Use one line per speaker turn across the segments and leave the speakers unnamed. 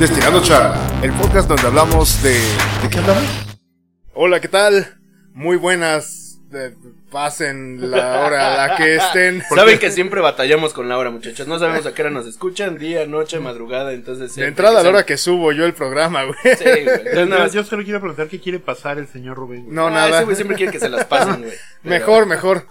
Destilando Charla, el podcast donde hablamos de... ¿De qué hablamos? Hola, ¿qué tal? Muy buenas. eh, pasen la hora a la que estén.
Saben que siempre batallamos con la hora, muchachos. No sabemos a qué hora nos escuchan, día, noche, madrugada, entonces...
De
siempre
entrada a la hora que subo yo el programa, güey.
Sí, güey. Entonces, nada
Yo,
más-
yo solo quiero preguntar qué quiere pasar el señor Rubén. güey.
No,
Ah,
nada.
ese güey siempre quiere que se las pasen, güey. Pero-
Mejor, mejor.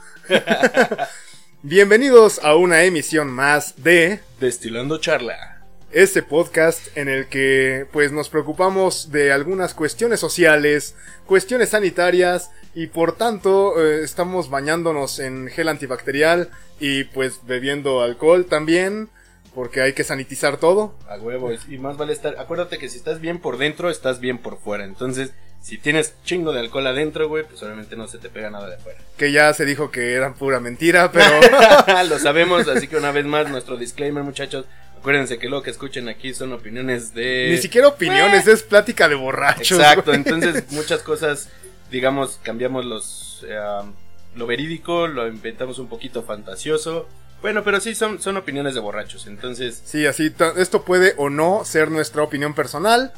Bienvenidos a una emisión más de
Destilando charla.
Este podcast en el que pues nos preocupamos de algunas cuestiones sociales, cuestiones sanitarias y por tanto eh, estamos bañándonos en gel antibacterial y pues bebiendo alcohol también porque hay que sanitizar todo.
A huevo. Y más vale estar... Acuérdate que si estás bien por dentro, estás bien por fuera. Entonces, si tienes chingo de alcohol adentro, güey, pues obviamente no se te pega nada de afuera.
Que ya se dijo que era pura mentira, pero
Lo sabemos, así que una vez más, nuestro disclaimer, muchachos. Acuérdense que lo que escuchen aquí son opiniones de...
ni siquiera opiniones, es plática de borrachos.
Exacto, entonces muchas cosas, digamos, cambiamos los eh, lo verídico, lo inventamos un poquito fantasioso. Bueno, pero sí son, son opiniones de borrachos, entonces
Sí, así, esto puede o no ser nuestra opinión personal,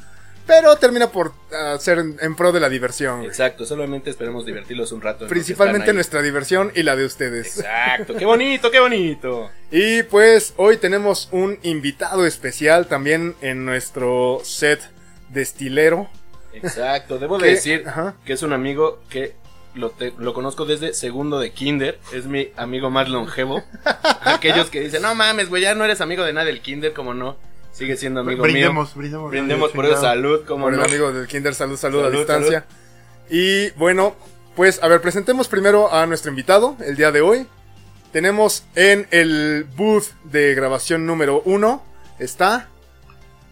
pero termina por ah, ser en, en pro de la diversión. güey.
exacto, solamente esperemos divertirlos un rato.
Principalmente nuestra diversión y la de ustedes.
Exacto, qué bonito, qué bonito.
Y pues hoy tenemos un invitado especial también en nuestro set destilero.
Exacto, debo de decir
Ajá.
que es un amigo que lo, te- lo conozco desde segundo de kinder, es mi amigo más longevo. Aquellos que dicen, no mames, güey, ya no eres amigo de nadie del kinder, como no, sigue siendo amigo mío.
brindemos, brindemos.
Brindemos por eso, salud, como
Por
no.
el amigo del Kinder, salud, salud, a
Salud,
distancia. Y bueno, pues a ver, presentemos primero a nuestro invitado el día de hoy. Tenemos en el booth de grabación número uno, está...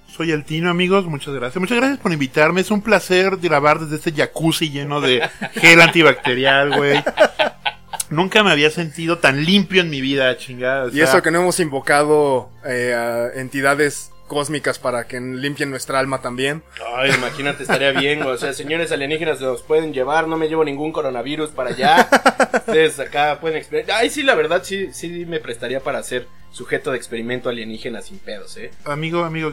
Soy el Tino, amigos. Muchas gracias. Muchas gracias por invitarme. Es un placer grabar desde este jacuzzi lleno de gel antibacterial, güey. Nunca me había sentido tan limpio en mi vida, chingada. o
Y eso que no hemos invocado eh, a entidades cósmicas para que limpien nuestra alma también.
Ay, imagínate, estaría bien, güey. O sea, señores alienígenas, los pueden llevar. No me llevo ningún coronavirus para allá. Ustedes acá pueden experimentar. Ay, sí, la verdad, sí, sí me prestaría para ser sujeto de experimento alienígena sin pedos, ¿eh?
Amigo, amigo,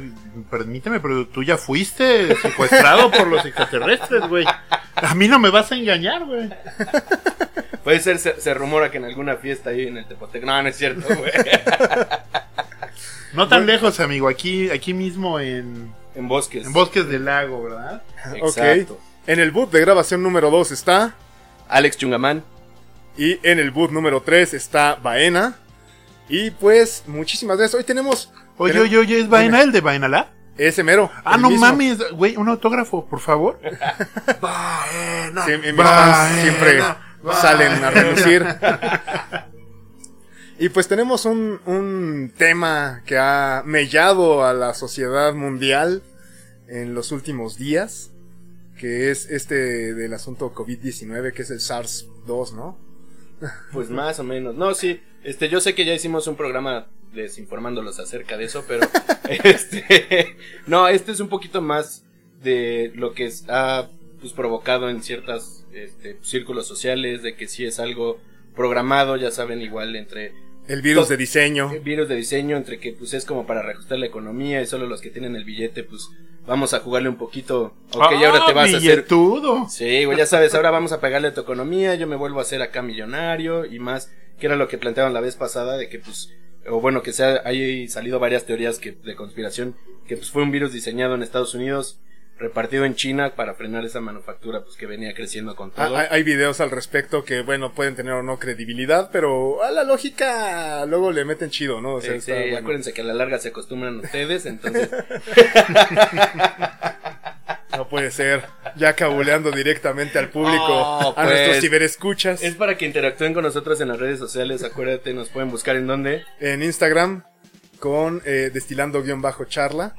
permíteme, pero tú ya fuiste secuestrado por los extraterrestres, güey. A mí no me vas a engañar, güey.
Puede ser, se, se rumora que en alguna fiesta ahí en el Tepotec. No, no es cierto, güey.
No tan lejos, amigo. Aquí, aquí mismo en,
En bosques.
en Bosques del Lago, ¿verdad?
Exacto.
Ok. En el boot de grabación número 2 está...
Alex Chungamán.
Y en el boot número 3 está Baena. Y pues, muchísimas gracias. Hoy tenemos...
Oye, oye, oye, ¿es Vaina el de Vainala?
Ese mero.
Ah, no
mismo.
mames, güey, un autógrafo, por favor.
Sí, mis fans siempre salen a relucir. Y pues tenemos un, un tema que ha mellado a la sociedad mundial en los últimos días, que es este del asunto COVID-19, que es el SARS-2, ¿no?
Pues más o menos. No, sí. Este, yo sé que ya hicimos un programa desinformándolos acerca de eso, pero este, no, este es un poquito más de lo que ha pues, provocado en ciertos círculos sociales, de que sí es algo programado, ya saben, igual entre
El virus de diseño.
virus de diseño, entre que pues es como para reajustar la economía y solo los que tienen el billete, pues vamos a jugarle un poquito. Ok, y ahora te vas a hacer. Sí, güey, ya sabes, ahora vamos a pegarle a tu economía, yo me vuelvo a hacer acá millonario y más, que era lo que planteaban la vez pasada de que pues, o bueno, que sea, hay salido varias teorías que, de conspiración, que pues fue un virus diseñado en Estados Unidos, repartido en China para frenar esa manufactura pues que venía creciendo con
Ah,
todo.
Hay, hay videos al respecto que, bueno, pueden tener o no credibilidad, pero a la lógica luego le meten chido, ¿no? O sea,
Sí,
está
sí,
bueno.
acuérdense que a la larga se acostumbran ustedes, entonces,
No puede ser. Ya cabuleando directamente al público,
Oh,
a nuestros
pues.
ciberescuchas.
es para que interactúen con nosotros en las redes sociales, acuérdate, nos pueden buscar en donde.
En Instagram con eh, destilando-charla.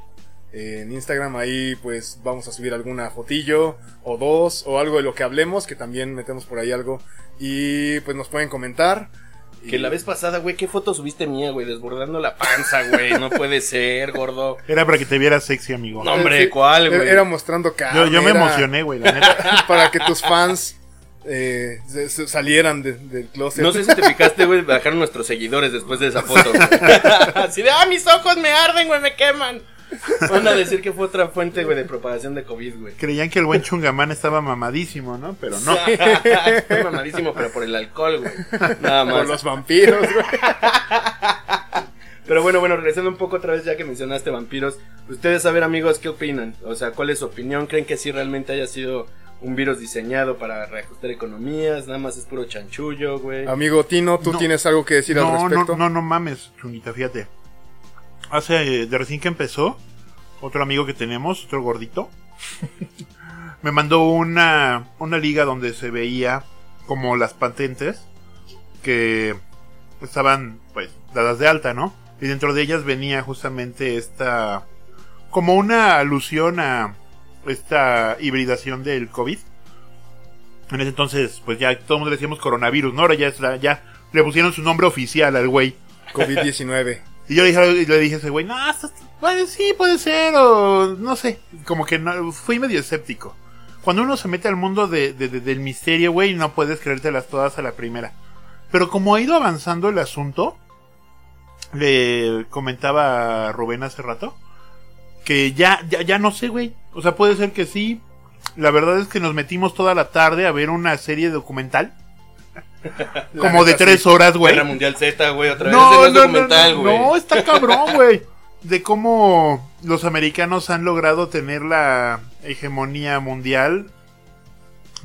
En Instagram ahí pues vamos a subir alguna fotillo o dos o algo de lo que hablemos, que también metemos por ahí algo. Y pues nos pueden comentar.
Que la vez pasada, güey, ¿qué foto subiste mía, güey? Desbordando la panza, güey. No puede ser, gordo.
Era para que te vieras sexy, amigo.
No, hombre,
Sí,
¿cuál, güey?
Era mostrando carne.
yo, yo me
era
emocioné, güey, la neta.
Para que tus fans eh, se- se salieran de- del closet.
No sé si te fijaste, güey, bajaron nuestros seguidores después de esa foto. Así de, ah, mis ojos me arden, güey, me queman. Van a decir que fue otra fuente, güey, de propagación de COVID, güey.
Creían que el buen chungamán estaba mamadísimo, ¿no? Pero no.
Fue mamadísimo, pero por el alcohol, güey. Nada
Por
más.
los vampiros, güey.
Pero bueno, bueno, regresando un poco otra vez ya que mencionaste vampiros. Ustedes, a ver, amigos, ¿qué opinan? O sea, ¿cuál es su opinión? ¿Creen que sí realmente haya sido un virus diseñado para reajustar economías? Nada más es puro chanchullo, güey.
Amigo Tino, ¿tú
No.
tienes algo que decir al
No, no,
respecto?
no, no mames, chunita, fíjate. Hace, de recién que empezó, otro amigo que tenemos, otro gordito, me mandó una, una liga donde se veía como las patentes que estaban, pues, dadas de alta, ¿no? Y dentro de ellas venía justamente esta, como una alusión a esta hibridación del COVID. En ese entonces, pues ya todo el mundo le decíamos coronavirus, ¿no? Ahora ya, es la- ya le pusieron su nombre oficial al güey.
COVID-19.
Y yo le dije, le dije a ese güey, no, sí, puede ser, o no sé. Como que no, fui medio escéptico. Cuando uno se mete al mundo de- del misterio, güey, no puedes creértelas todas a la primera. Pero como ha ido avanzando el asunto, le comentaba a Rubén hace rato, que ya, ya, ya no sé, güey. O sea, puede ser que sí. La verdad es que nos metimos toda la tarde a ver una serie documental. Como de tres
sí.
horas, güey.
Guerra Mundial Z, güey, otra vez.
No,
Ese no es
no,
documental,
no,
güey.
no, está cabrón, güey. De cómo los americanos han logrado tener la hegemonía mundial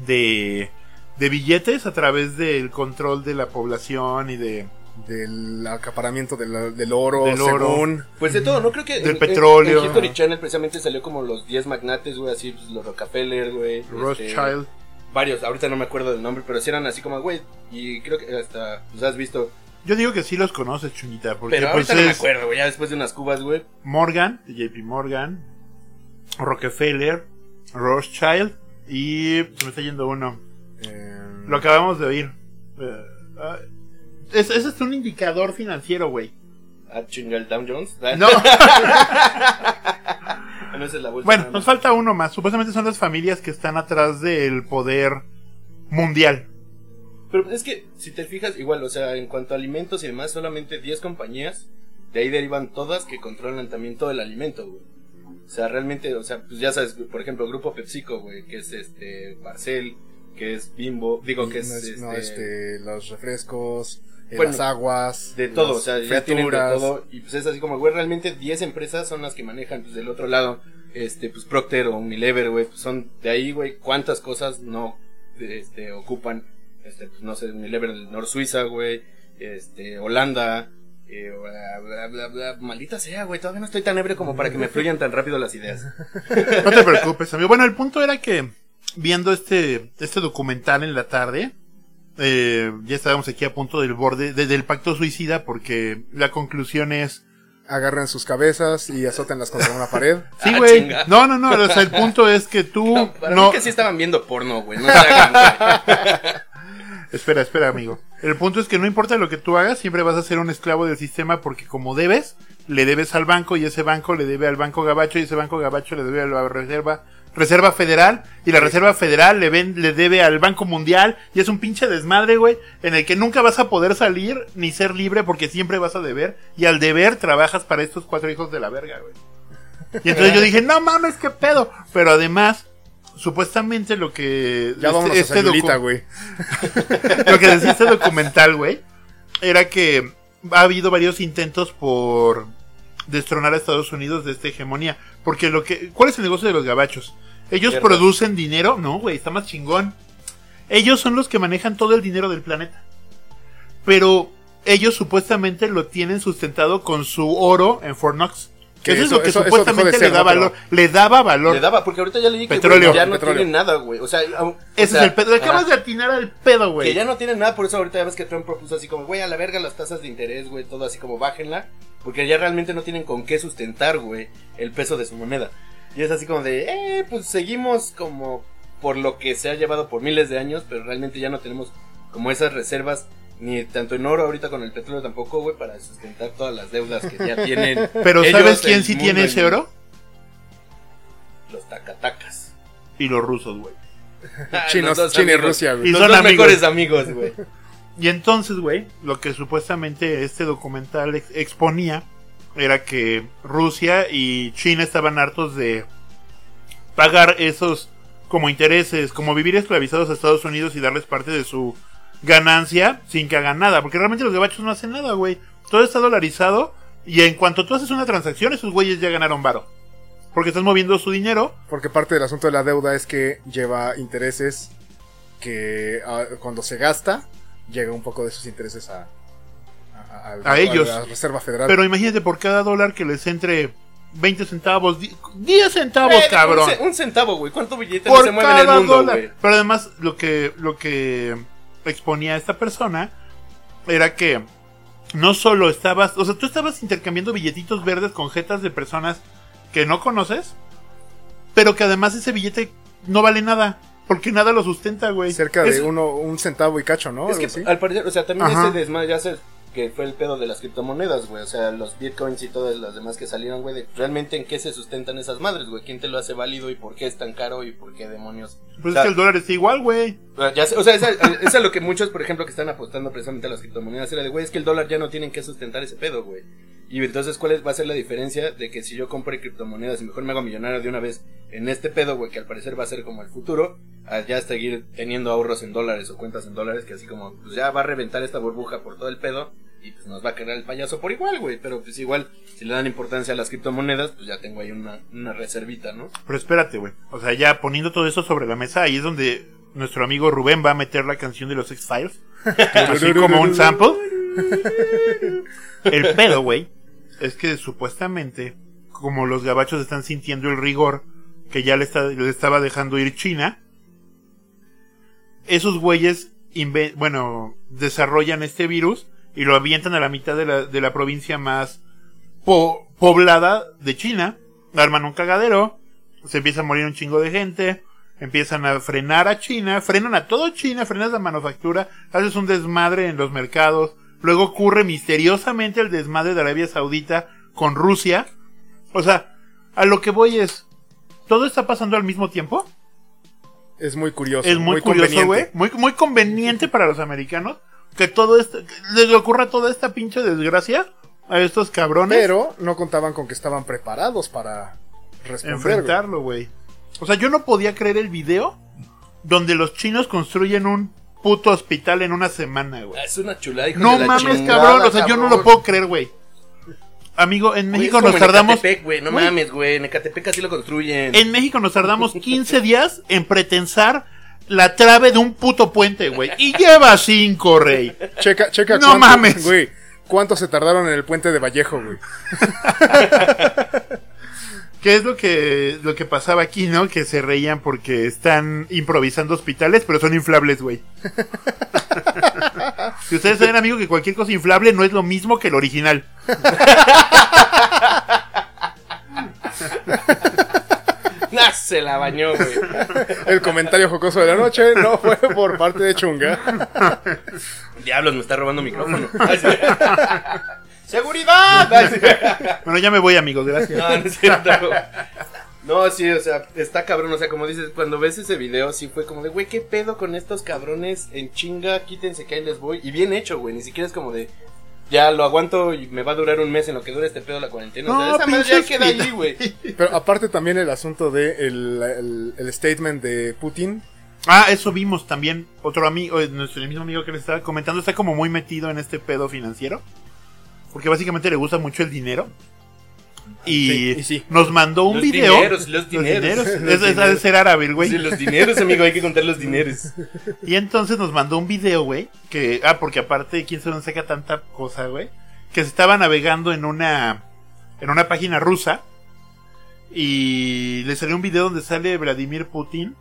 de, de billetes a través del control de la población y de...
Del acaparamiento del, del oro,
Del oro.
según.
Pues de todo, ¿no? Creo que
Del
en-
petróleo.
En, History Channel precisamente salió como los 10 magnates, güey, así, pues, los Rockefeller, güey. este,
Rothschild.
Varios, ahorita no me acuerdo del nombre, pero sí eran así como, güey, y creo que hasta, pues has visto.
Yo digo que sí los conoces, Chuñita, porque
Pero
pues
ahorita no me acuerdo, güey, ya después de unas cubas, güey.
Morgan, JP Morgan, Rockefeller, Rothschild y se me está yendo uno.
eh,
Lo acabamos de oír. Eh, ah, es- ese es un indicador financiero, güey.
Ah, chinga, el Dow Jones.
No.
No, esa es la bolsa
Bueno, nos falta uno más. Supuestamente son las familias que están atrás del poder mundial.
Pero es que, si te fijas, igual, o sea, en cuanto a alimentos y demás, solamente 10 compañías, de ahí derivan todas que controlan también todo el alimento, güey. O sea, realmente, o sea, pues ya sabes, por ejemplo, Grupo PepsiCo, güey, que es este, Barcel, que es Bimbo, digo que es,
no,
este,
no, este, los refrescos,
Bueno,
las aguas.
de todo,
las
o sea, ya tienen de todo, y pues es así como, güey, realmente 10 empresas son las que manejan, pues del otro lado, este, pues Procter o Unilever, güey, pues son de ahí, güey, cuántas cosas no, este, ocupan, este, pues no sé, Unilever del Nor Suiza, güey, este, Holanda, eh, bla, bla, bla, bla, maldita sea, güey, todavía no estoy tan ebrio como para que me fluyan tan rápido las ideas.
No te preocupes, amigo. Bueno, el punto era que viendo este, este documental en la tarde, eh, ya estábamos aquí a punto del borde de- del pacto suicida porque la conclusión es...
Agarran sus cabezas y azótenlas contra una pared.
Sí,
Ah,
güey. no, no, no. O sea, el punto es que tú...
Para
no,
mí que sí estaban viendo porno, güey, no se hagan, güey.
Espera, espera, amigo. El punto es que no importa lo que tú hagas, siempre vas a ser un esclavo del sistema porque como debes, le debes al banco y ese banco le debe al banco gabacho y ese banco gabacho le debe a la reserva reserva federal y la reserva federal le ven, le debe al banco mundial y es un pinche desmadre, güey, en el que nunca vas a poder salir ni ser libre porque siempre vas a deber y al deber trabajas para estos cuatro hijos de la verga, güey. Y entonces yo dije, no mames, qué pedo. Pero además, supuestamente lo que
Ya vamos
este-
a
este
Sayulita, güey.
lo que decía este documental, güey, era que ha habido varios intentos por destronar a Estados Unidos de esta hegemonía. Porque lo que. ¿Cuál es el negocio de los gabachos? Ellos producen dinero. No, güey, está más chingón. Ellos son los que manejan todo el dinero del planeta. Pero ellos supuestamente lo tienen sustentado con su oro en Fort Knox.
Que
eso, es
eso-
lo que
eso- eso dejó
supuestamente le da
¿no?
valor. Le daba valor.
Le daba, porque ahorita ya le dije que ya no
Petróleo.
tienen nada, güey. O sea, au- o
Ese
sea,
es el pedo. Acabas de atinar al pedo, güey.
Que ya no tienen nada, por eso ahorita ya ves que Trump propuso así como, güey, a la verga las tasas de interés, güey, todo así como bájenla, porque ya realmente no tienen con qué sustentar, güey, el peso de su moneda. Y es así como de, eh, pues seguimos como por lo que se ha llevado por miles de años, pero realmente ya no tenemos como esas reservas, ni tanto en oro ahorita con el petróleo tampoco, güey, para sustentar todas las deudas que ya tienen.
Pero
ellos,
¿sabes quién sí tiene ese oro?
Los tacatacas.
Y los rusos, güey.
Chinos,
Los dos
China y. Rusia, güey.
Y
Los
son
dos
amigos.
mejores amigos, güey.
Y entonces, güey, lo que supuestamente este documental ex- exponía era que Rusia y China estaban hartos de pagar esos como intereses, como vivir esclavizados a Estados Unidos y darles parte de su ganancia sin que hagan nada, porque realmente los gabachos no hacen nada, güey. Todo está dolarizado y en cuanto tú haces una transacción, esos güeyes ya ganaron varo. Porque estás moviendo su dinero.
Porque parte del asunto de la deuda es que lleva intereses que ah, cuando se gasta, llega un poco de esos intereses a, a,
A ellos.
la Reserva Federal.
Pero imagínate por cada dólar que les entre 20 centavos, di- 10 centavos, cabrón.
Un, un centavo, güey. ¿Cuánto billete no
por
se mueve en el
cada
mundo,
dólar.
güey?
Pero además, lo que, lo que exponía esta persona era que no solo estabas, o sea, tú estabas intercambiando billetitos verdes con jetas de personas que no conoces, pero que además ese billete no vale nada, porque nada lo sustenta, güey.
Cerca de uno, un centavo y cacho, ¿no?
Es que al parecer, o sea, también
Ajá.
ese desmadre ya que fue el pedo de las criptomonedas, güey. O sea, los bitcoins y todas las demás que salieron, güey. de realmente en qué se sustentan esas madres, güey. ¿Quién te lo hace válido y por qué es tan caro y por qué demonios?
Pues
o sea,
es que el dólar está igual, güey.
Ya sé, o sea, es lo que muchos, por ejemplo, que están apostando precisamente a las criptomonedas, era de, güey, es que el dólar ya no tienen que sustentar ese pedo, güey. Y entonces, ¿cuál es- va a ser la diferencia de que si yo compre criptomonedas y mejor me hago millonario de una vez en este pedo, güey, que al parecer va a ser como el futuro, a ya seguir teniendo ahorros en dólares o cuentas en dólares, que así como, pues ya va a reventar esta burbuja por todo el pedo y pues nos va a quedar el payaso por igual, güey. Pero pues igual, si le dan importancia a las criptomonedas, pues ya tengo ahí una, una reservita, ¿no?
Pero espérate, güey. O sea, ya poniendo todo eso sobre la mesa, ahí es donde nuestro amigo Rubén va a meter la canción de los X-Files. así como un sample. El pedo, güey, es que supuestamente, como los gabachos están sintiendo el rigor que ya le, estaba dejando ir China, esos güeyes, bueno, desarrollan este virus y lo avientan a la mitad de la, de la provincia más po- poblada de China, arman un cagadero, se empieza a morir un chingo de gente, empiezan a frenar a China, frenan a todo China, frenas la manufactura, haces un desmadre en los mercados, luego ocurre misteriosamente el desmadre de Arabia Saudita con Rusia, o sea, a lo que voy es, ¿todo está pasando al mismo tiempo?
Es muy curioso.
es muy, curioso, güey,
conveniente.
muy, muy conveniente para los americanos que todo esto, que les ocurra toda esta pinche desgracia a estos cabrones.
Pero no contaban con que estaban preparados para
enfrentarlo, güey. O sea, yo no podía creer el video donde los chinos construyen un puto hospital en una semana, güey.
Ah, Es una chulada, hijo
No
de la
mames,
chingada,
cabrón. O sea, yo no
cabrón.
lo puedo creer, güey. Amigo, en México
es como
nos
en
tardamos.
Ecatepec, güey, no
Güey.
mames, güey. En Ecatepec así lo construyen.
En México nos tardamos 15 días en pretensar la trave de un puto puente, güey. Y lleva cinco, rey.
Checa, checa
No
cuánto,
mames.
Güey, cuánto se tardaron en el puente de Vallejo, güey.
¿Qué es lo que, lo que pasaba aquí, no? Que se reían porque están improvisando hospitales, pero son inflables, güey. si ustedes saben, amigo, que cualquier cosa inflable no es lo mismo que el original.
Nah, se la bañó, güey.
El comentario jocoso de la noche no fue por parte de Chunga.
Diablos, me está robando micrófono. ¡Seguridad!
Bueno, ya me voy, amigos, gracias.
No, no es cierto. No, sí, o sea, está cabrón. O sea, como dices, cuando ves ese video, sí fue como de, güey, ¿qué pedo con estos cabrones en chinga? Quítense que ahí les voy. Y bien hecho, güey. Ni siquiera es como de, ya lo aguanto y me va a durar un mes en lo que dure este pedo la cuarentena. o sea,
No,
esa madre ya queda ahí, güey.
Pero aparte también el asunto de el, el- el statement de Putin.
Ah, eso vimos también. Otro amigo, eh, nuestro el mismo amigo que le estaba comentando, está como muy metido en este pedo financiero. Porque básicamente le gusta mucho el dinero. Y,
Sí, y sí.
nos mandó un
Los
video.
dineros, los dineros.
Es-
Los
es- ha de
dineros.
ser árabe, güey.
Sí, los dineros, amigo, hay que contar los dineros.
Y entonces nos mandó un video, güey. Que, ah, porque aparte, ¿quién se nos saca tanta cosa, güey? Que se estaba navegando en una, en una página rusa. Y le salió un video donde sale Vladimir Putin.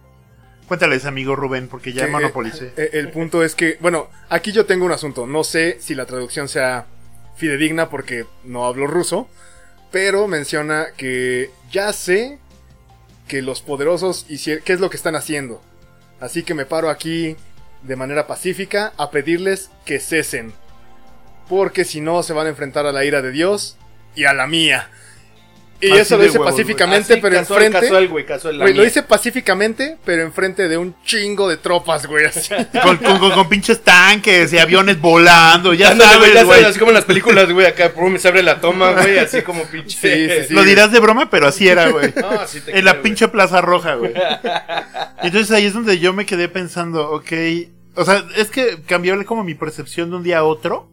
Cuéntales, amigo Rubén, porque ya
que,
monopolicé.
eh, el punto es que, bueno, aquí yo tengo un asunto. No sé si la traducción sea fidedigna porque no hablo ruso. Pero menciona que ya sé que los poderosos hicieron, qué es lo que están haciendo. Así que me paro aquí de manera pacífica a pedirles que cesen. Porque si no se van a enfrentar a la ira de Dios y a la mía. Y
Así
eso lo dice
huevos,
pacíficamente,
Así,
pero
casual,
enfrente.
Casual, güey, casual.
Güey, lo dice pacíficamente, pero enfrente de un chingo de tropas, güey. así.
Con, con, con- con pinches tanques y aviones volando, ya
Ándale, güey,
sabes,
ya
güey.
sabes, así como en las películas, güey, acá pum, se abre la toma, güey, así como pinche.
Sí, sí, sí.
Lo dirás de broma, pero así era, güey.
No, sí te
en la pinche Plaza Roja, güey. Entonces ahí es donde yo me quedé pensando, ok. O sea, es que cambió como mi percepción de un día a otro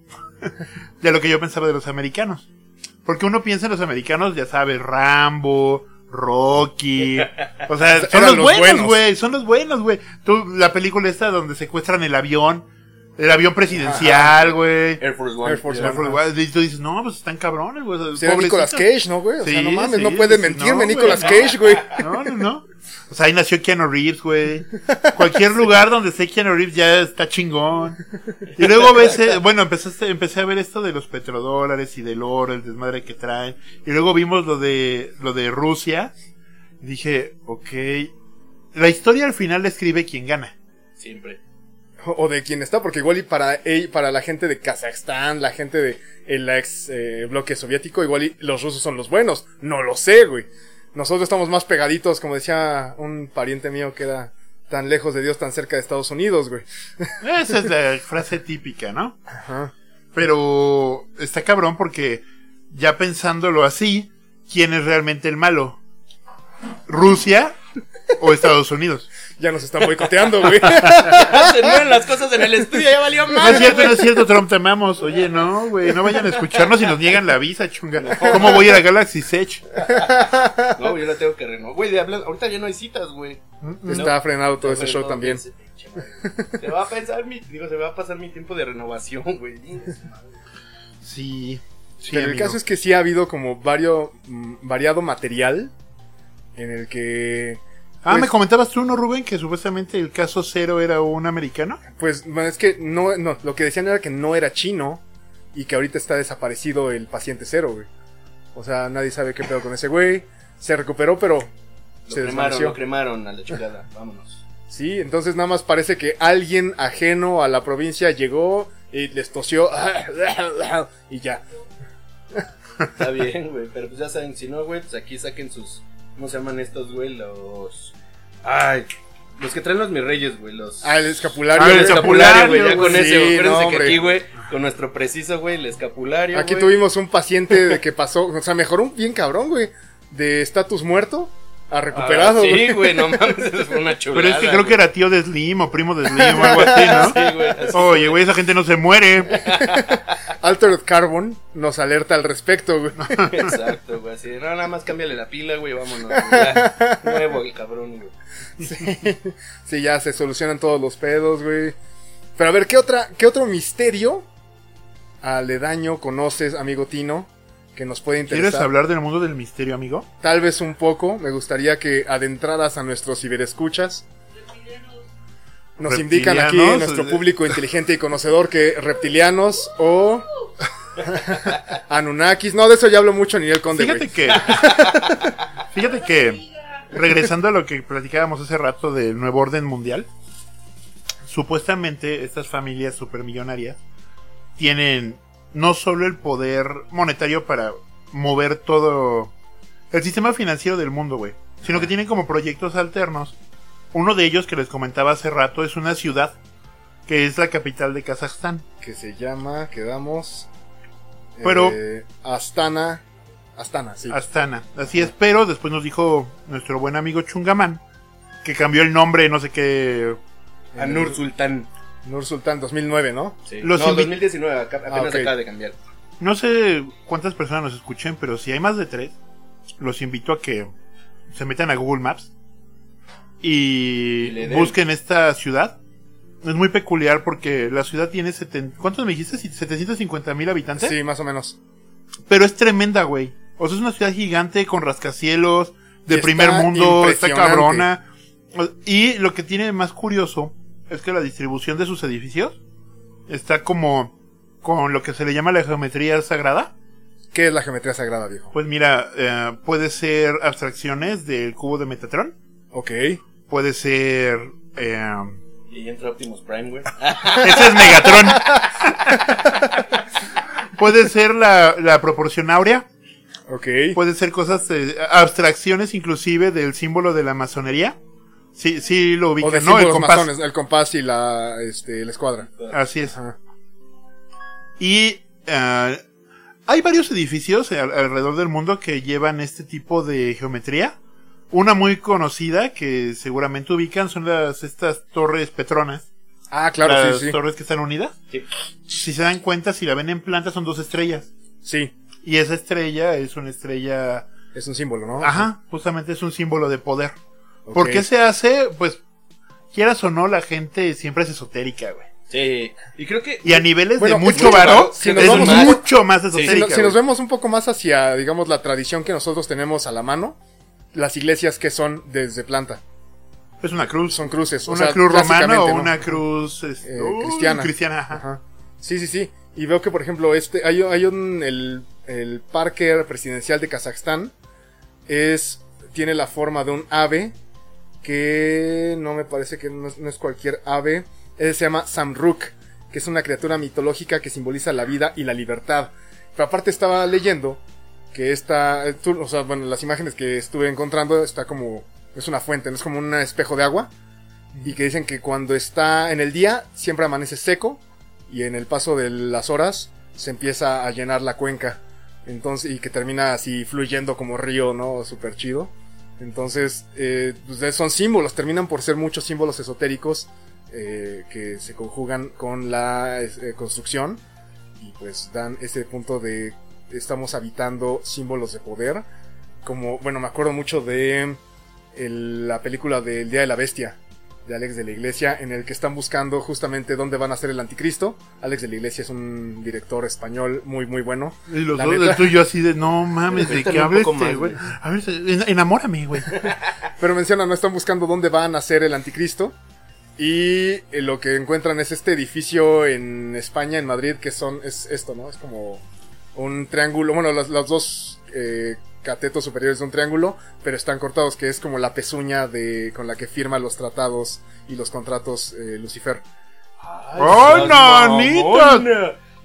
de lo que yo pensaba de los americanos. Porque uno piensa en los americanos, ya sabes, Rambo, Rocky. O sea, son los buenos. güey. Son los buenos, güey. Tú, la película esta donde secuestran el avión. El avión presidencial, güey.
Air Force One.
Air Force. One.
Y tú dices, no, pues están cabrones, güey.
Sí, era Nicolas. Cage, ¿no, güey? O sea,
Sí,
no mames,
sí,
no puede
sí,
mentirme
no,
Nicolas
no.
Cage, güey.
No, no, no. O sea, ahí nació Keanu Reeves, güey. Cualquier lugar donde esté Keanu Reeves ya está chingón. Y luego ves, eh, bueno, empezaste, empecé a ver esto de los petrodólares y del oro, el desmadre que traen. Y luego vimos lo de, lo de Rusia. Y dije, ok. La historia al final la escribe quien gana.
Siempre.
O de quién está, porque igual y para, para la gente de Kazajstán, la gente de el ex eh, bloque soviético, igual y los rusos son los buenos. No lo sé, güey. Nosotros estamos más pegaditos, como decía un pariente mío que era tan lejos de Dios, tan cerca de Estados Unidos, güey.
Esa es la frase típica, ¿no?
Ajá.
Pero está cabrón porque ya pensándolo así, ¿quién es realmente el malo? ¿Rusia o Estados Unidos?
Ya nos están boicoteando, güey.
Se mueven las cosas en el estudio, ya valió
No
más.
es cierto, no es cierto, Trump, te amamos. Oye, no, güey, no vayan a escucharnos y nos niegan la visa, chunga. ¿Cómo voy a ir a Galaxy Edge?
No, yo la tengo que renovar. Güey, de hablar, ahorita ya no hay citas, güey.
Está frenado todo ese show también.
ese pinche madre. Se va a pensar mi, digo, se va a pasar mi tiempo de renovación, güey.
Sí, sí.
Pero el caso es que sí ha habido como vario, mm, variado material en el que...
Ah,
pues,
me comentabas tú, ¿no, Rubén? Que supuestamente el caso cero era un americano.
Pues bueno, es que no, no, lo que decían era que no era chino y que ahorita está desaparecido el paciente cero, güey. O sea, nadie sabe qué pedo con ese güey. Se recuperó, pero
Lo
se
cremaron, lo cremaron a la chingada. Vámonos.
Sí, entonces nada más parece que alguien ajeno a la provincia llegó y les tosió y ya.
Está bien, güey. Pero pues ya saben, si no, güey, pues aquí saquen sus. ¿Cómo se llaman estos, güey? Los. Ay. Los que traen los mis reyes, güey. Los.
Ah, el escapulario.
Ah,
el escapulario, güey. Ya con ese. Acuérdense
no,
que
hombre.
aquí, güey, con nuestro preciso, güey, el escapulario.
Aquí tuvimos un paciente de que pasó, o sea, mejoró un bien cabrón, güey, de estatus muerto a
Ah,
recuperado,
sí,
güey.
no mames, eso fue una chulada.
Pero es que creo que era tío de Slim o primo de Slim o algo así, ¿no?
Sí, güey.
Oye, güey, esa gente no se muere.
Altered Carbon nos alerta al respecto, güey.
Exacto, güey. Así, no, nada más cámbiale la pila, güey, vámonos. güey, ya. Nuevo el cabrón, güey.
Sí, ya se solucionan todos los pedos, güey. Pero a ver, ¿qué otra, qué otro misterio aledaño conoces, amigo Tino, que nos puede interesar?
¿Quieres hablar del mundo del misterio, amigo?
Tal vez un poco. Me gustaría que adentradas a nuestros ciberescuchas. Nos indican aquí nuestro público inteligente y conocedor que reptilianos o Anunnakis. No, de eso ya hablo mucho a nivel conde,
Fíjate que. Fíjate que. Regresando a lo que platicábamos hace rato del nuevo orden mundial. Supuestamente estas familias supermillonarias tienen no solo el poder monetario para mover todo el sistema financiero del mundo, güey, sino que tienen como proyectos alternos. Uno de ellos que les comentaba hace rato es una ciudad que es la capital de Kazajstán.
Que se llama, quedamos.
Pero-
eh, Astana. Astana, sí.
Astana. Así es, pero después nos dijo nuestro buen amigo Chungaman que cambió el nombre, no sé qué.
A Nur Sultán.
Nur Sultán 2009, ¿no?
Sí.
Los
no,
invi-
2019, acá- apenas
Ah,
acaba de cambiar.
No sé cuántas personas nos escuchen, pero si hay más de tres, los invito a que se metan a Google Maps y, busquen esta ciudad. Es muy peculiar porque la ciudad tiene seten... ¿Cuántos me dijiste? ¿750 mil habitantes?
Sí, más o menos.
Pero es tremenda, güey. O sea, es una ciudad gigante con rascacielos, de
Está
primer mundo, está cabrona. Y lo que tiene más curioso es que la distribución de sus edificios está como con lo que se le llama la geometría sagrada.
¿Qué es la geometría sagrada, viejo?
Pues mira, eh, puede ser abstracciones del cubo de Metatron,
Ok.
puede ser... eh,
Y ahí entra Optimus Prime, güey.
ese es Megatron. puede ser la, la proporción áurea.
Ok.
Puede ser cosas, eh, abstracciones inclusive del símbolo de la masonería. Sí, sí lo
O de
ubican, ¿no? El compás.
masones, el compás y la, este, la escuadra.
Así es.
Ajá.
Y eh, hay varios edificios al- alrededor del mundo que llevan este tipo de geometría. Una muy conocida que seguramente ubican son las estas torres Petronas.
Ah, claro,
las
sí, sí.
torres que están unidas.
Sí.
Si se dan cuenta, si la ven en planta son dos estrellas.
Sí,
Y esa estrella es una estrella...
es un símbolo, ¿no?
Ajá, justamente es un símbolo de poder.
Ok.
¿Por qué se hace? Pues, quieras o no, la gente siempre es esotérica, güey.
Sí. Y creo que.
Y a niveles
Bueno,
de
es
mucho varo,
si nos
es
vamos
más-
mucho más
Si,
esotérica.
no- si nos vemos un poco más hacia, digamos, la tradición que nosotros tenemos a la mano, las iglesias que son desde planta,
Es una cruz.
son cruces. o
una
sea,
cruz romana o
¿no?
una cruz este,
Eh, cristiana.
cristiana, ajá.
Ajá. Sí, sí, sí. Y veo que, por ejemplo, este, hay, hay un, el, el parque presidencial de Kazajstán es, tiene la forma de un ave que no me parece que no es, cualquier ave. Eh, se llama Samruk, que es una criatura mitológica que simboliza la vida y la libertad. Pero aparte estaba leyendo que esta, eh, o sea, bueno, las imágenes que estuve encontrando está como, es una fuente, no es como un espejo de agua. Y que dicen que cuando está en el día siempre amanece seco y en el paso de las horas se empieza a llenar la cuenca. Entonces, y que termina así fluyendo como río, ¿no? Súper chido. Entonces, eh, pues, son símbolos, terminan por ser muchos símbolos esotéricos eh, que se conjugan con la eh, construcción y pues dan ese punto de estamos habitando símbolos de poder. Como, bueno, me acuerdo mucho de la película del Día de la Bestia de Alex de la Iglesia, en el que están buscando justamente dónde van a ser el anticristo. Alex de la Iglesia es un director español muy, muy bueno.
Y los
La
dos,
neta.
tuyo así de, no mames, de qué
poco
este, güey. A ver, en- enamórame, güey.
Pero menciona, no están buscando dónde van a ser el anticristo. Y eh, lo que encuentran es este edificio en España, en Madrid, que son, es esto, ¿no? Es como un triángulo, bueno, los, los dos eh, catetos superiores de un triángulo, pero están cortados, que es como la pezuña de, con la que firma los tratados y los contratos eh, Lucifer.
Ay,
¡Oh.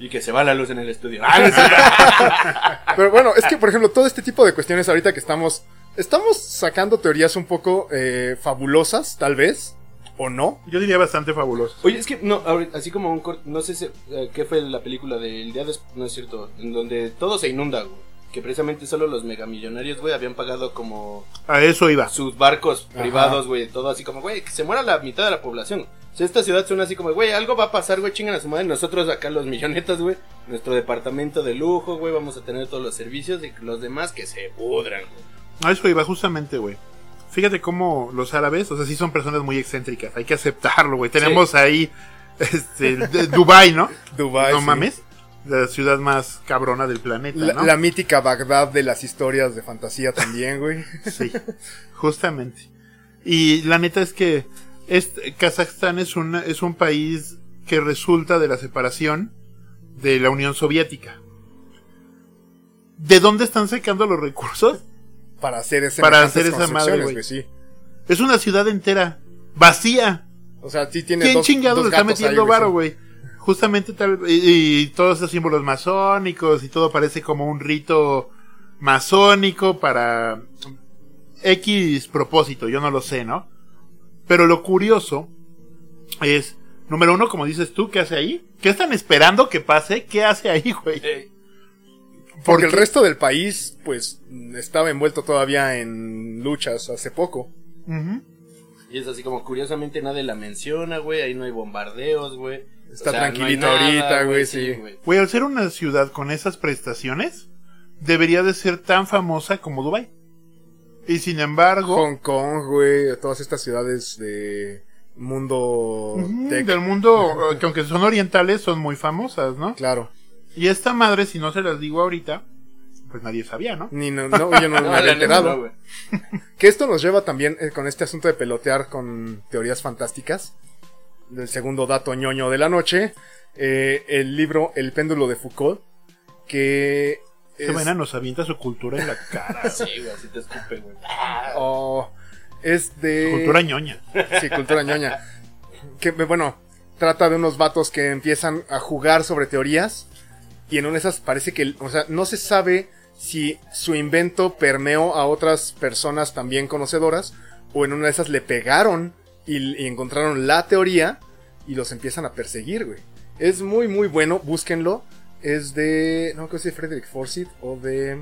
Y que se va la luz en el estudio.
Pero bueno, es que por ejemplo, todo este tipo de cuestiones ahorita que estamos, estamos sacando teorías un poco eh, fabulosas, tal vez, o no.
Yo diría bastante fabuloso.
Oye, es que no, ahorita, así como un corto, no sé si, eh, qué fue la película del día después, no es cierto, en donde todo se inunda, güey. Que precisamente solo los megamillonarios, güey, habían pagado como
A eso iba.
sus barcos privados, güey, todo así como, güey, que se muera la mitad de la población. O sea, esta ciudad suena así como, güey, algo va a pasar, güey, chingan a su madre. Nosotros acá los millonetas, güey, nuestro departamento de lujo, güey, vamos a tener todos los servicios y los demás que se pudran, güey.
A eso iba justamente, güey. Fíjate cómo los árabes, o sea, sí son personas muy excéntricas. Hay que aceptarlo, güey. Tenemos ahí, este, Dubai, ¿no?
Dubai.
no
sí.
mames. La ciudad más cabrona del planeta,
La,
¿no?
la mítica Bagdad de las historias de fantasía también, güey.
Sí, justamente. Y la neta es que este, Kazajstán es, una, es un país que resulta de la separación de la Unión Soviética. ¿De dónde están sacando los recursos?
Para hacer ese
Para hacer esa madre, güey.
sí.
Es una ciudad entera, vacía.
O sea, sí tiene
¿Quién
dos,
chingado
dos
le está
ahí,
metiendo
güey,
varo,
sí.
Justamente tal y, y todos esos símbolos masónicos y todo parece como un rito masónico para X propósito, yo no lo sé, ¿no? Pero lo curioso es, número uno, como dices tú, ¿qué hace ahí? ¿Qué están esperando que pase? ¿Qué hace ahí, güey?
Eh,
Porque el resto del país, pues, estaba envuelto todavía en luchas hace poco.
Y es así como curiosamente nadie la menciona, güey. Ahí no hay bombardeos, güey.
Está
no hay
tranquilito
nada,
ahorita, güey, sí.
güey.
Al ser una ciudad con esas prestaciones, debería de ser tan famosa como Dubai. Y sin embargo,
Hong Kong, güey, todas estas ciudades de mundo tech.
del mundo, eh, que aunque son orientales, son muy famosas, ¿no?
Claro.
Y esta madre, si no se las digo ahorita, pues nadie sabía, ¿no?
Ni no, no, yo no,
No,
me había enterado.
no.
Que esto nos lleva también eh, con este asunto de pelotear con teorías fantásticas. Del segundo dato ñoño de la noche. eh, el libro El péndulo de Foucault. Que.
Esta
es-
vaina nos avienta su cultura en la cara.
Sí, güey, así te escupe, güey.
oh, es de.
cultura ñoña.
Sí, cultura ñoña. Que, bueno, trata de unos vatos que empiezan a jugar sobre teorías. Y en una de esas parece que, o sea, no se sabe si su invento permeó a otras personas también conocedoras o en una de esas le pegaron y, y encontraron la teoría y los empiezan a perseguir, güey. Es muy, muy bueno, búsquenlo. Es de. No creo que es de Frederick Forsyth o de.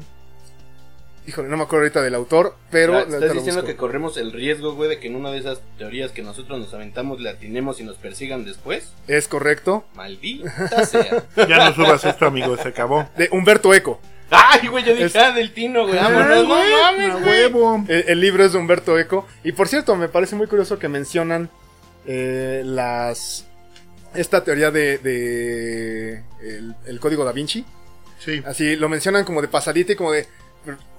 Híjole, no me acuerdo ahorita del autor, pero.
Estás diciendo
busco.
que corremos el riesgo, güey, de que en una de esas teorías que nosotros nos aventamos le atinemos y nos persigan después.
Es correcto.
Maldita sea.
Ya no subas esto, amigo, se acabó.
De Humberto Eco.
Ay, güey, yo dije,
Es-
ah, del Tino, güey. Vámonos, no
güey,
mames, güey.
huevo.
El, el libro es de Humberto Eco. Y por cierto, me parece muy curioso que mencionan eh, las. Esta teoría de. de el, el código da Vinci.
Sí.
Así lo mencionan como de pasadita y como de.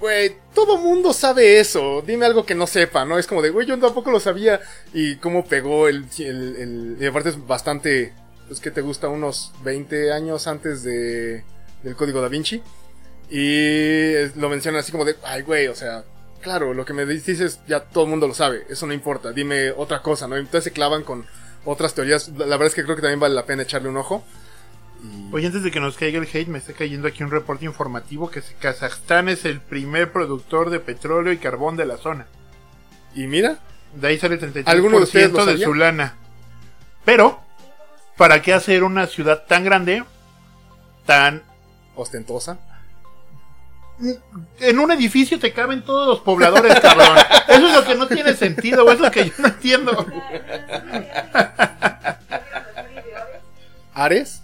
Güey, todo mundo sabe eso. Dime algo que no sepa, ¿no? Es como de, güey, yo tampoco lo sabía. Y cómo pegó el. el, el- y aparte es bastante. Pues que te gusta, unos 20 años antes de. Del código da Vinci. Y lo mencionan así como de, ay, güey, o sea, claro, lo que me dices ya todo el mundo lo sabe, eso no importa, dime otra cosa, ¿no? Entonces se clavan con otras teorías. La verdad es que creo que también vale la pena echarle un ojo. Y-
Oye, antes de que nos caiga el hate, me está cayendo aquí un reporte informativo que Kazajstán es el primer productor de petróleo y carbón de la zona.
Y mira,
De ahí sale el 33%
¿Alguno de
de su lana. Pero, ¿para qué hacer una ciudad tan grande, tan...
ostentosa.
En un edificio te caben todos los pobladores, cabrón. Eso es lo que no tiene sentido, o es lo que yo no entiendo.
¿Ares?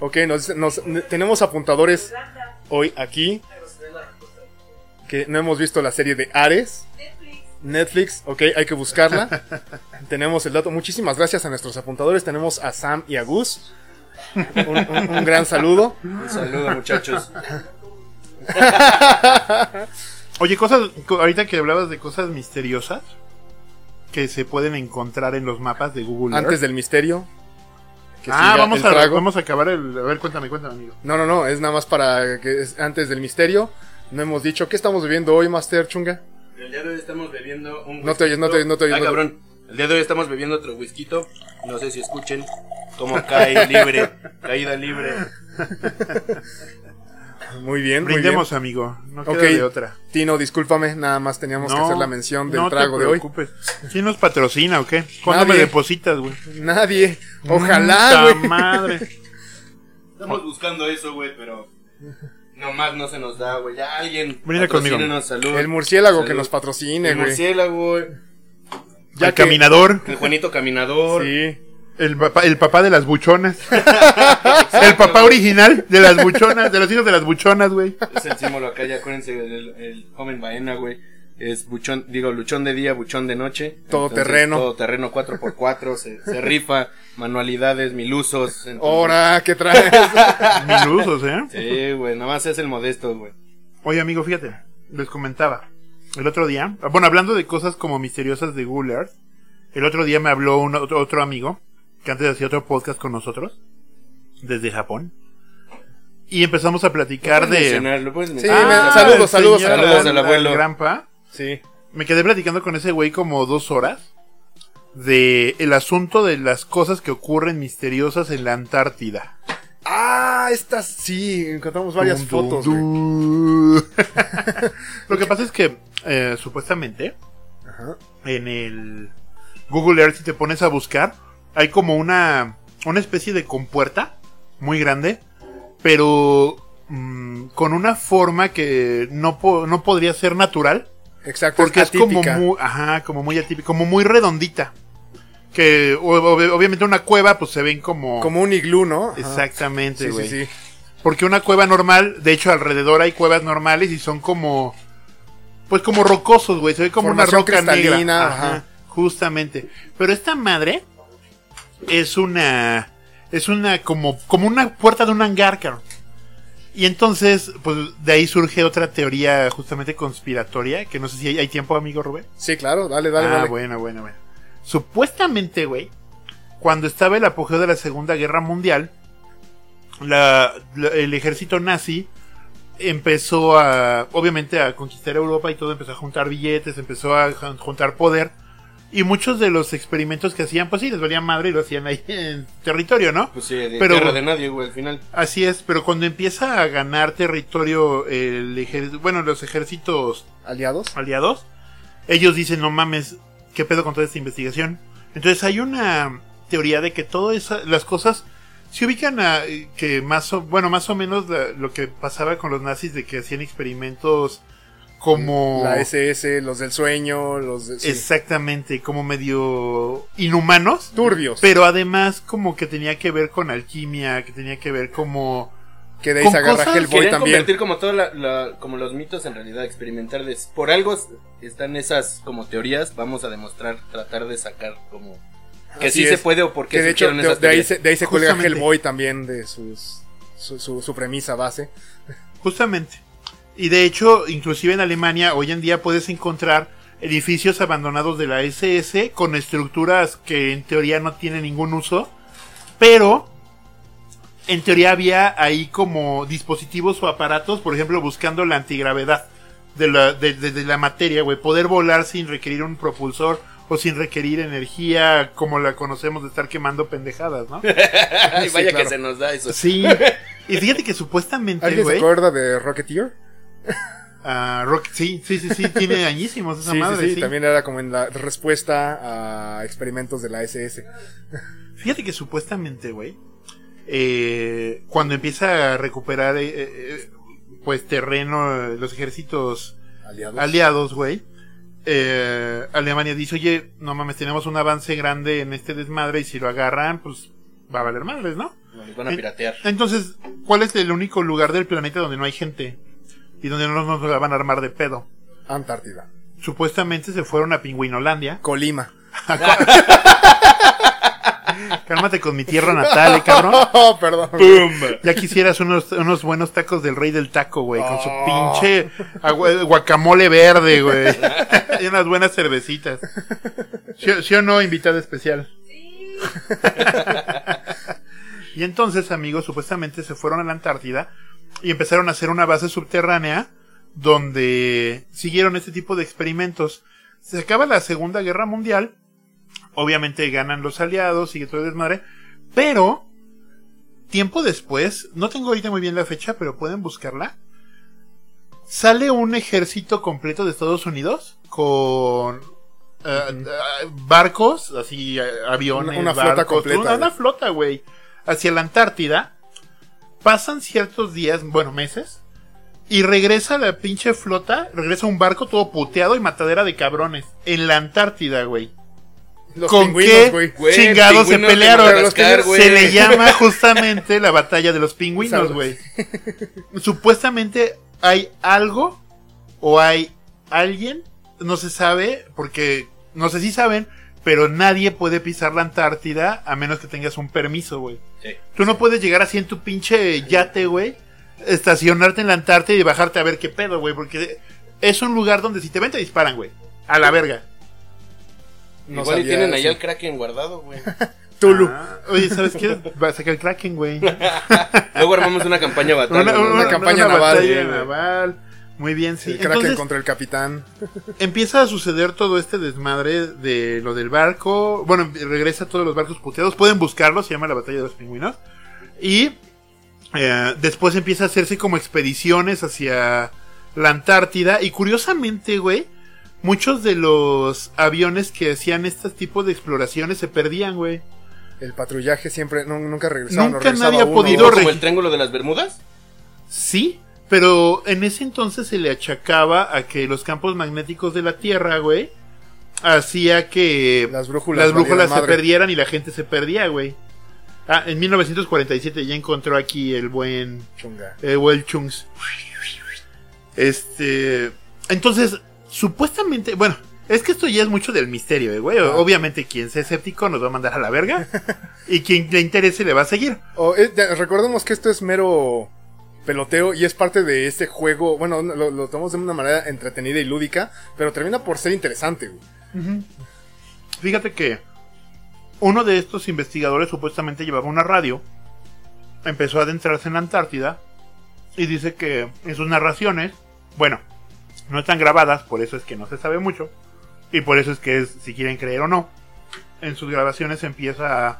Ok, nos, nos- tenemos apuntadores hoy aquí. Que no hemos visto la serie de Ares. Netflix, ok, hay que buscarla. tenemos el dato. Muchísimas gracias a nuestros apuntadores. Tenemos a Sam y a Gus. Un, un- un gran saludo.
Un saludo, muchachos.
Oye, cosas, co- ahorita que hablabas de cosas misteriosas que se pueden encontrar en los mapas de Google Earth.
Antes del misterio. que
Ah, vamos a, vamos a acabar el... A ver, cuéntame, cuéntame, amigo.
No, no, no, es nada más para que es antes del misterio. No hemos dicho qué estamos bebiendo hoy, Master Chunga.
El día de hoy estamos bebiendo un
No te oyes, no te oyes, no te oyes,
Ah,
no te-
cabrón. El día de hoy estamos bebiendo otro whisky. No sé si escuchen cómo cae libre. Caída libre.
Muy bien, muy
Brindemos, amigo. No queda
Ok.
de otra.
Tino, discúlpame, nada más teníamos que hacer la mención del
no te
trago de hoy.
preocupes. ¿Quién nos patrocina o qué? ¿Cuándo
Nadie.
me depositas, güey?
Nadie. Ojalá, güey.
madre.
Estamos buscando eso, güey, pero nomás no se nos da, güey. Ya alguien.
Brinda conmigo.
salud.
El murciélago que nos patrocine,
El
güey.
murciélago, güey.
Ya
el
que-
caminador.
El Juanito Caminador.
Sí.
El papá, el papá de las buchonas. el papá original de las buchonas, de los hijos de las buchonas, güey.
Es el símbolo acá, ya acuérdense, el, el joven baena, güey. Es buchón, digo, luchón de día, buchón de noche.
Todo terreno.
Todo terreno 4x4, se, se rifa, manualidades, mil usos. entonces-
Ahora, ¿qué traes?
Mil usos, ¿eh?
Sí, güey, nada más es el modesto, güey.
Oye, amigo, fíjate, les comentaba. El otro día, bueno, hablando de cosas como misteriosas de Google Earth, el otro día me habló un otro, otro amigo que antes hacía otro podcast con nosotros, desde Japón. Y empezamos a platicar
¿Lo puedes
de.
¿Lo puedes
Sí,
Ah,
saludos, saludos,
señor,
saludos
al-
al abuelo.
al Granpa.
Sí.
Me quedé platicando con ese güey como dos horas de el asunto de las cosas que ocurren misteriosas en la Antártida.
Ah, estas sí, encontramos varias fotos,
dum. Lo que pasa es que eh, supuestamente
Ajá.
en el Google Earth si te pones a buscar hay como una una especie de compuerta muy grande, pero mm, con una forma que no po- no podría ser natural.
Exacto,
Porque es, como muy, ajá, como muy atípica, como muy redondita. Que ob- obviamente una cueva pues se ven como...
Como un iglú, ¿no? Ajá.
Exactamente, güey.
sí, sí.
Porque una cueva normal, de hecho alrededor hay cuevas normales y son como... Pues como rocosos, güey. Se ve como una roca negra. Ajá,
ajá.
Justamente. Pero esta madre es una... Es una como, como una puerta de un hangar, cabrón. Y entonces, pues de ahí surge otra teoría justamente conspiratoria, que no sé si hay, hay tiempo, amigo Rubén.
Sí, claro, dale, dale,
ah,
dale.
bueno, bueno, bueno. Supuestamente, güey, cuando estaba el apogeo de la Segunda Guerra Mundial, la- la- el ejército nazi empezó a, obviamente, a conquistar Europa y todo, empezó a juntar billetes, empezó a jun- juntar poder, Y muchos de los experimentos que hacían, pues sí, les valía madre y lo hacían ahí en territorio, ¿no?
Pues sí, de
Pero-
tierra de nadie, güey, al final.
Así es, pero cuando empieza a ganar territorio el ejer- bueno, los ejércitos
¿Aliados?
aliados, ellos dicen, no mames, ¿qué pedo con toda esta investigación? Entonces hay una teoría de que todas esa- las cosas se ubican a que más o, bueno, más o menos la- lo que pasaba con los nazis de que hacían experimentos como
La SS, los del sueño, los de... sí.
exactamente, como medio inhumanos,
Turbios.
pero además como que tenía que ver con alquimia, que tenía que ver como
que de ahí se agarra Hellboy también.
convertir como todo la, la- como los mitos en realidad, experimentar de, por algo están esas como teorías, vamos a demostrar, tratar de sacar como que
Así
sí se puede o por qué
Que de
se
hecho, de,
esas
de ahí se, de ahí se cuelga. Hellboy también de sus, su, su, su premisa base.
Justamente. Y de hecho, inclusive en Alemania, hoy en día puedes encontrar edificios abandonados de la SS con estructuras que en teoría no tienen ningún uso, pero en teoría había ahí como dispositivos o aparatos, por ejemplo, buscando la antigravedad de la, de, de- de la materia, güey, poder volar sin requerir un propulsor o sin requerir energía como la conocemos de estar quemando pendejadas, ¿no?
Ay,
Sí,
vaya
claro.
que se nos da eso.
Sí. Y fíjate que supuestamente,
¿Alguien se acuerda de Rocketeer?
Ah, Rock- sí, sí, sí, sí, tiene añísimos esa
Sí,
madre,
sí, sí,
sí.
también era como en la respuesta a experimentos de la SS.
Fíjate que supuestamente, güey, eh, cuando empieza a recuperar, eh, eh, pues, terreno, eh, los ejércitos
Aliados.
aliados, güey, eh, Alemania dice, oye, no mames, tenemos un avance grande en este desmadre y si lo agarran, pues, va a valer madres, ¿no?
Nos van a piratear.
Entonces, ¿cuál es el único lugar del planeta donde no hay gente? Y donde no nos la van a armar de pedo.
Antártida.
Supuestamente se fueron a Pingüinolandia.
Colima.
Cálmate con mi tierra natal, eh, cabrón.
Oh, perdón.
Ya quisieras unos, unos buenos tacos del rey del taco, güey, con su
Oh.
pinche agua- guacamole verde, güey. y unas buenas cervecitas. ¿Sí, sí o no, invitada especial? y entonces, amigos, supuestamente se fueron a la Antártida y empezaron a hacer una base subterránea donde siguieron este tipo de experimentos. Se acaba la Segunda Guerra Mundial, obviamente ganan los aliados, sigue todo el desmadre, pero tiempo después, no tengo ahorita muy bien la fecha, pero pueden buscarla. Sale un ejército completo de Estados Unidos con eh, eh, barcos, así eh, aviones,
Una- una flota completa,
una, una flota, güey, hacia la Antártida. Pasan ciertos días, bueno, meses, y regresa la pinche flota, regresa un barco todo puteado y matadera de cabrones en la Antártida, güey.
Los
¿Con qué.
Güey,
chingados se pelearon? Se le llama justamente la batalla de los pingüinos, güey. Supuestamente hay algo o hay alguien, no se sabe, porque no sé si saben, pero nadie puede pisar la Antártida a menos que tengas un permiso, güey.
Sí.
Tú no puedes llegar así en tu pinche yate, güey, estacionarte en la Antártida y bajarte a ver qué pedo, güey, porque es un lugar donde si te ven te disparan, güey. A la verga.
No
Igual y tienen ahí
eso.
al Kraken guardado, güey.
Tulu.
Ah, oye, ¿sabes qué? Va a sacar el Kraken, güey.
Luego armamos una campaña batalla.
Una, una-
campaña
una
naval.
batalla naval. Muy bien, sí.
el Kraken
Entonces,
contra el capitán.
empieza a suceder todo este desmadre de lo del barco. Bueno, regresa todos los barcos puteados. Pueden buscarlo, se llama la batalla de los pingüinos. Y eh, después empieza a hacerse como expediciones hacia la Antártida. Y curiosamente, güey, muchos de los aviones que hacían este tipo de exploraciones se perdían, güey.
El patrullaje siempre, no, nunca regresaba.
Nunca
no regresaba
nadie ha podido.
¿Como el triángulo de las Bermudas?
Sí, pero en ese entonces se le achacaba a que los campos magnéticos de la Tierra, güey, hacía que
Las brújulas,
las brújulas se
madre.
perdieran y la gente se perdía, güey. Ah, en 1947 ya encontró aquí el buen
Chunga.
eh, Will Chunks. Este, entonces, supuestamente, bueno, es que esto ya es mucho del misterio, eh, güey.
Ah.
Obviamente quien sea escéptico nos va a mandar a la verga y quien le interese le va a seguir.
O, eh, ya, recordemos que esto es mero peloteo y es parte de este juego. Bueno, lo, tomamos de una manera entretenida y lúdica, pero termina por ser interesante, güey.
Fíjate que uno de estos investigadores supuestamente llevaba una radio, empezó a adentrarse en la Antártida y dice que en sus narraciones, bueno, no están grabadas, por eso es que no se sabe mucho, Y por eso es que es, si quieren creer o no, en sus grabaciones empieza a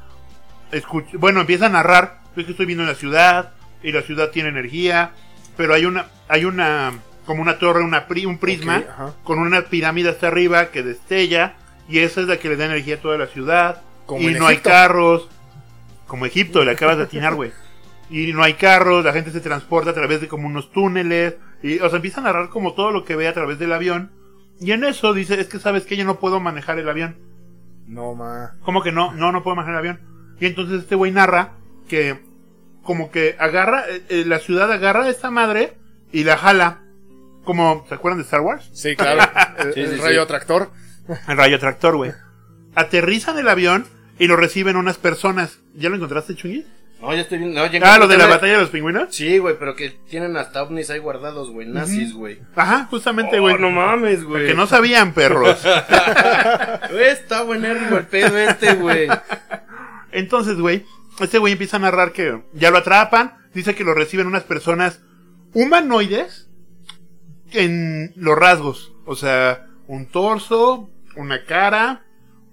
escuchar, bueno, empieza a narrar, es que estoy viendo la ciudad, y la ciudad tiene energía, pero hay una, hay una, como una torre, una pri- un prisma, con una pirámide hasta arriba que destella, y esa es la que le da energía a toda la ciudad,
Como
y no hay carros, como Egipto, le acabas de atinar, güey. Y no hay carros, la gente se transporta a través de como unos túneles, y, o sea, empieza a narrar como todo lo que ve a través del avión, y en eso dice, es que sabes que yo no puedo manejar el avión.
No, ma.
¿Cómo que no? No, no puedo manejar el avión. Y entonces este güey narra que como que agarra, eh, eh, la ciudad agarra a esta madre y la jala. Como, ¿se acuerdan de Star Wars?
Sí, claro. El,
Sí,
el
sí, sí.
rayo tractor.
El rayo tractor, güey. Aterrizan el avión y lo reciben unas personas. ¿Ya lo encontraste, Chungi?
No, ya estoy viendo. No, ya
Ah, lo de la batalla de los pingüinos.
Sí, güey, pero que tienen hasta ovnis ahí guardados, güey. Nazis, güey.
Ajá, justamente,
Oh,
güey.
no mames, güey.
que no sabían, perros.
Está buenérrimo el pedo este, güey.
Entonces, güey, este güey empieza a narrar que ya lo atrapan. Dice que lo reciben unas personas humanoides en los rasgos. O sea, un torso, una cara,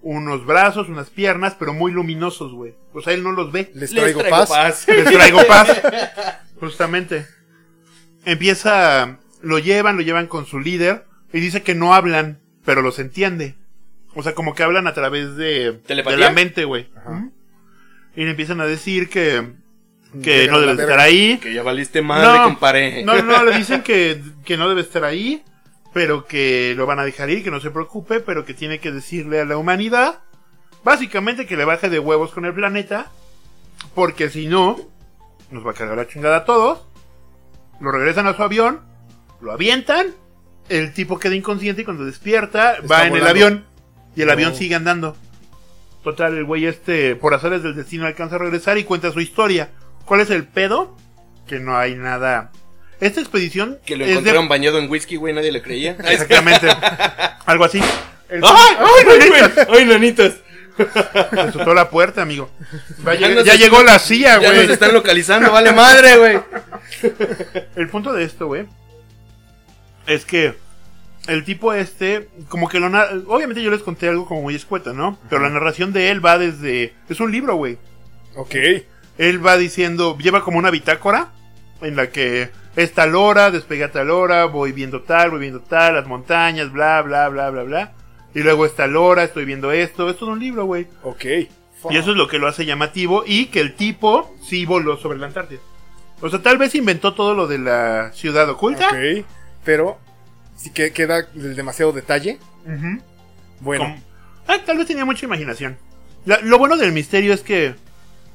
unos brazos, unas piernas, pero muy luminosos, güey. O sea, él no los ve.
Les
Les
traigo, paz.
paz.
Les traigo paz. Justamente. Empieza, lo llevan, lo llevan con su líder y dice que no hablan, pero los entiende. O sea, como que hablan a través de, la mente, güey.
Ajá.
Y le empiezan a decir que, que
Llegan
no debe estar ahí.
Que ya valiste madre, comparé.
No, no, le dicen que, que no debe estar ahí, pero que lo van a dejar ir, que no se preocupe, pero que tiene que decirle a la humanidad, básicamente que le baje de huevos con el planeta, porque si no, nos va a cargar la chingada a todos, lo regresan a su avión, lo avientan, el tipo queda inconsciente y cuando despierta
Está
va en el avión y el
No.
avión sigue andando. Total, el güey este, por azares del destino, alcanza a regresar y cuenta su historia. ¿Cuál es el pedo? Que no hay nada. Esta expedición
Que lo
de-
encontraron bañado en whisky, güey, nadie le creía. ¡Ay,
Exactamente. Algo así. El-
ay! ¡Ay, nanitas!
Se azotó la puerta, amigo.
Ya
ya llegó la CIA,
Ya
güey.
nos están localizando, vale madre, güey.
El punto de esto, güey, es que el tipo este, como que lo obviamente yo les conté algo como muy escueto, ¿no? Pero la narración de él va desde es un libro, güey.
Ok.
Él va diciendo, lleva como una bitácora en la que es tal hora, despegué a tal hora, voy viendo tal, voy viendo tal, las montañas, bla, bla, bla, bla, bla. Y luego es tal hora, estoy viendo esto. Es todo un libro, güey.
Ok.
Y eso es lo que lo hace llamativo y que el tipo sí voló sobre la Antártida. O sea, tal vez inventó todo lo de la ciudad oculta.
Ok. Pero, si que queda demasiado detalle. Bueno,
Ah, tal vez tenía mucha imaginación. La- lo bueno del misterio es que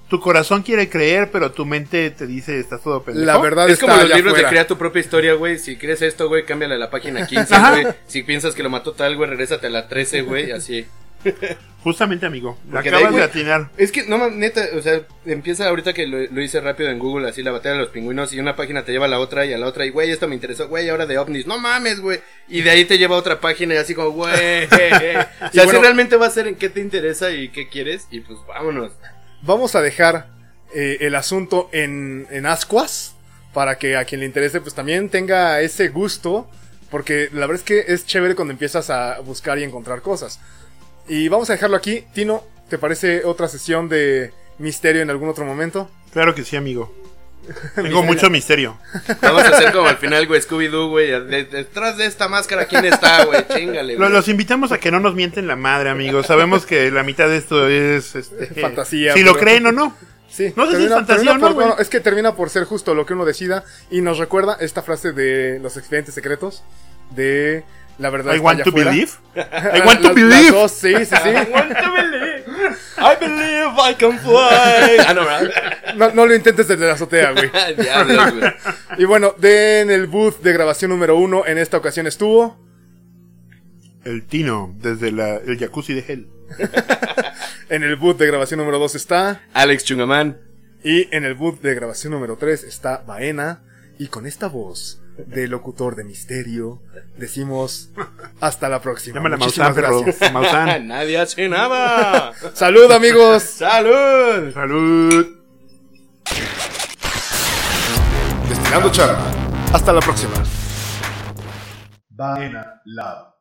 tu corazón quiere creer, pero tu mente te dice estás todo pendejo.
la verdad
Es
está
como los libros de
afuera.
crea tu propia historia, güey. Si crees esto, güey, cámbiale a la página 15,
Ajá.
güey. Si piensas que lo mató tal, güey, regrésate a la 13, güey, así.
Justamente, amigo. La
de
acabas
ahí,
de atinar.
Es que, no, mames, neta, o sea, empieza ahorita que lo, lo hice rápido en Google, así la batalla de los pingüinos, y una página te lleva a la otra y a la otra, y güey, esto me interesó, güey, ahora de ovnis, no mames, güey. Y de ahí te lleva a otra página y así como, güey. o sea,
bueno-
si realmente va a ser en qué te interesa y qué quieres, y pues vámonos.
Vamos a dejar eh, el asunto en, en ascuas. Para que a quien le interese, pues también tenga ese gusto. Porque la verdad es que es chévere cuando empiezas a buscar y encontrar cosas. Y vamos a dejarlo aquí. Tino, ¿te parece otra sesión de misterio en algún otro momento?
Claro que sí, amigo. Tengo mucho misterio.
Vamos a hacer como al final, güey, Scooby-Doo, güey, de- detrás de esta máscara, ¿quién está, güey? Chingale, güey.
Los invitamos a que no nos mienten la madre, amigos. Sabemos que la mitad de esto es este,
Fantasía,
Si lo creen o no.
Sí,
No sé si es fantasía o no,
por- bueno, es que termina por ser justo lo que uno decida. Y nos recuerda esta frase de los expedientes secretos. De la verdad.
I
está
want
allá
to
afuera.
believe. I want to
las-
believe.
las dos, sí, sí, sí.
I want to believe. I believe I can fly. Ah, no.
No, no lo intentes desde la azotea, güey.
Diablos, güey.
Y bueno, de en el booth de grabación número uno, en esta ocasión estuvo.
El Tino, desde la- el jacuzzi de Hell.
En el booth de grabación número dos está.
Alex Chungaman.
Y en el booth de grabación número 3 está Baena. Y con esta voz de locutor de misterio, decimos hasta la próxima.
Llámala
Muchísimas
perro.
gracias.
Maussan.
Nadie hace nada.
Salud, amigos.
¡Salud!
Salud.
Destilando charla. Hasta la próxima.
Baena Lab.